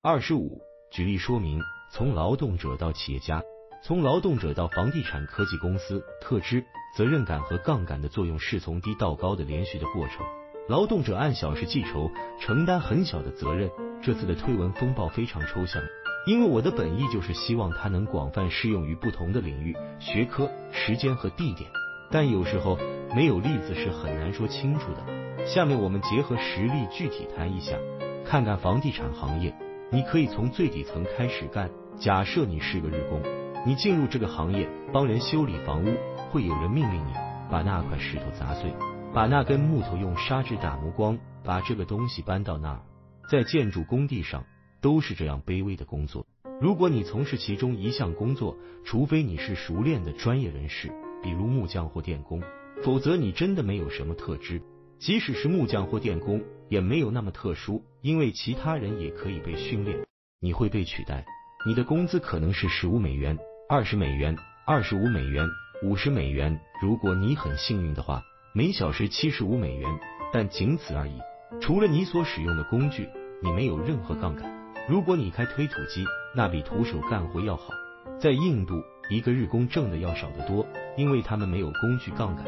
二十五，举例说明，从劳动者到企业家，从劳动者到房地产科技公司，特支、责任感和杠杆的作用是从低到高的连续的过程。劳动者按小时计酬，承担很小的责任。这次的推文风暴非常抽象，因为我的本意就是希望它能广泛适用于不同的领域、学科、时间和地点。但有时候没有例子是很难说清楚的。下面我们结合实例具体谈一下，看看房地产行业。你可以从最底层开始干。假设你是个日工，你进入这个行业帮人修理房屋，会有人命令你把那块石头砸碎。把那根木头用砂纸打磨光，把这个东西搬到那儿。在建筑工地上都是这样卑微的工作。如果你从事其中一项工作，除非你是熟练的专业人士，比如木匠或电工，否则你真的没有什么特质。即使是木匠或电工，也没有那么特殊，因为其他人也可以被训练。你会被取代。你的工资可能是十五美元、二十美元、二十五美元、五十美元。如果你很幸运的话。每小时七十五美元，但仅此而已。除了你所使用的工具，你没有任何杠杆。如果你开推土机，那比徒手干活要好。在印度，一个日工挣的要少得多，因为他们没有工具杠杆。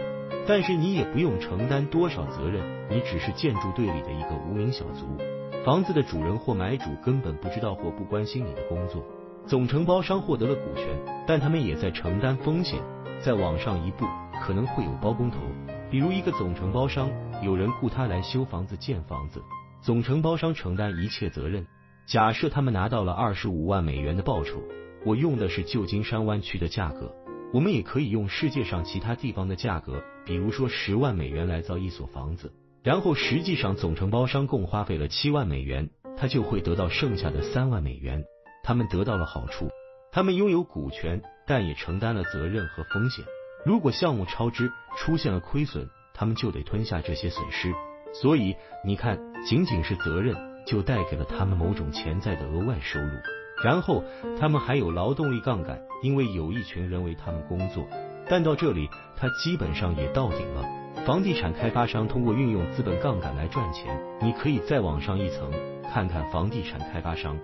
但是你也不用承担多少责任，你只是建筑队里的一个无名小卒。房子的主人或买主根本不知道或不关心你的工作。总承包商获得了股权，但他们也在承担风险。再往上一步，可能会有包工头。比如一个总承包商，有人雇他来修房子、建房子，总承包商承担一切责任。假设他们拿到了二十五万美元的报酬，我用的是旧金山湾区的价格，我们也可以用世界上其他地方的价格，比如说十万美元来造一所房子。然后实际上总承包商共花费了七万美元，他就会得到剩下的三万美元。他们得到了好处，他们拥有股权，但也承担了责任和风险。如果项目超支，出现了亏损，他们就得吞下这些损失。所以你看，仅仅是责任就带给了他们某种潜在的额外收入。然后他们还有劳动力杠杆，因为有一群人为他们工作。但到这里，他基本上也到顶了。房地产开发商通过运用资本杠杆来赚钱。你可以再往上一层，看看房地产开发商，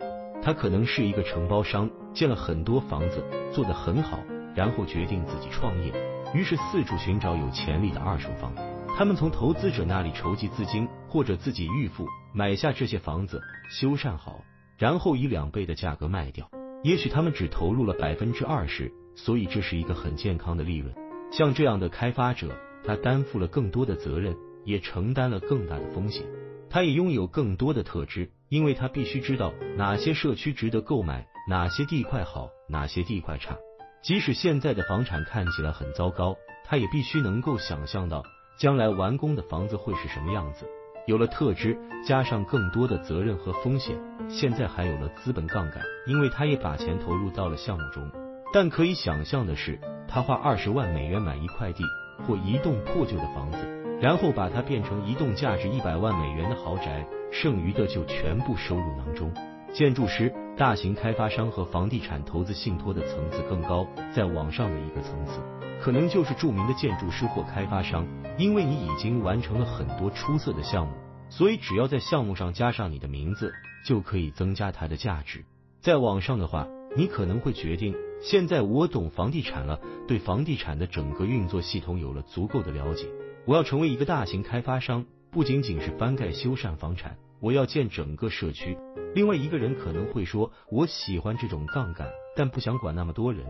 他可能是一个承包商，建了很多房子，做得很好。然后决定自己创业，于是四处寻找有潜力的二手房。他们从投资者那里筹集资金，或者自己预付买下这些房子，修缮好，然后以两倍的价格卖掉。也许他们只投入了百分之二十，所以这是一个很健康的利润。像这样的开发者，他担负了更多的责任，也承担了更大的风险。他也拥有更多的特质，因为他必须知道哪些社区值得购买，哪些地块好，哪些地块差。即使现在的房产看起来很糟糕，他也必须能够想象到将来完工的房子会是什么样子。有了特支，加上更多的责任和风险，现在还有了资本杠杆，因为他也把钱投入到了项目中。但可以想象的是，他花二十万美元买一块地或一栋破旧的房子，然后把它变成一栋价值一百万美元的豪宅，剩余的就全部收入囊中。建筑师、大型开发商和房地产投资信托的层次更高，在往上的一个层次，可能就是著名的建筑师或开发商。因为你已经完成了很多出色的项目，所以只要在项目上加上你的名字，就可以增加它的价值。再往上的话，你可能会决定，现在我懂房地产了，对房地产的整个运作系统有了足够的了解，我要成为一个大型开发商，不仅仅是翻盖修缮房产。我要建整个社区。另外一个人可能会说，我喜欢这种杠杆，但不想管那么多人。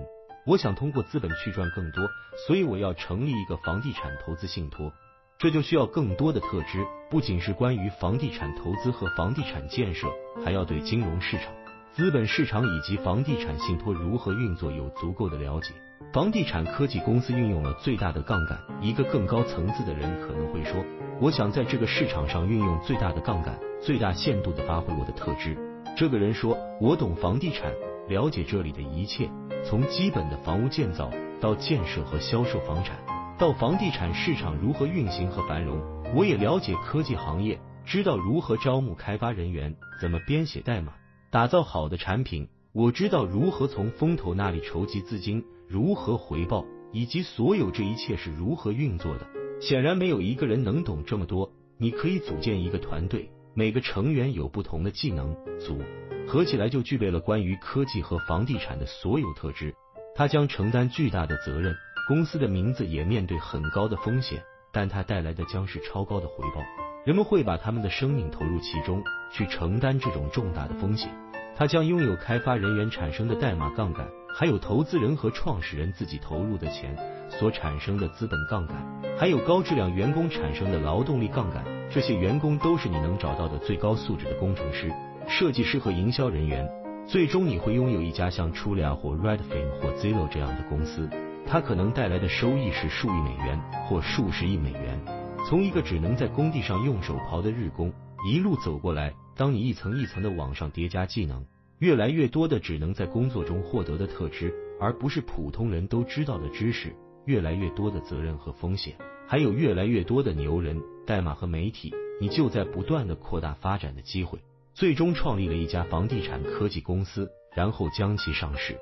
我想通过资本去赚更多，所以我要成立一个房地产投资信托。这就需要更多的特质，不仅是关于房地产投资和房地产建设，还要对金融市场、资本市场以及房地产信托如何运作有足够的了解。房地产科技公司运用了最大的杠杆。一个更高层次的人可能会说，我想在这个市场上运用最大的杠杆。最大限度的发挥我的特质。这个人说：“我懂房地产，了解这里的一切，从基本的房屋建造到建设和销售房产，到房地产市场如何运行和繁荣。我也了解科技行业，知道如何招募开发人员，怎么编写代码，打造好的产品。我知道如何从风投那里筹集资金，如何回报，以及所有这一切是如何运作的。显然没有一个人能懂这么多。你可以组建一个团队。”每个成员有不同的技能组，合起来就具备了关于科技和房地产的所有特质。它将承担巨大的责任，公司的名字也面对很高的风险，但它带来的将是超高的回报。人们会把他们的生命投入其中，去承担这种重大的风险。它将拥有开发人员产生的代码杠杆，还有投资人和创始人自己投入的钱所产生的资本杠杆，还有高质量员工产生的劳动力杠杆。这些员工都是你能找到的最高素质的工程师、设计师和营销人员。最终你会拥有一家像 Trulia 或 Redfin 或 Zillow 这样的公司，它可能带来的收益是数亿美元或数十亿美元。从一个只能在工地上用手刨的日工一路走过来，当你一层一层的往上叠加技能，越来越多的只能在工作中获得的特质，而不是普通人都知道的知识，越来越多的责任和风险，还有越来越多的牛人、代码和媒体，你就在不断的扩大发展的机会。最终创立了一家房地产科技公司，然后将其上市。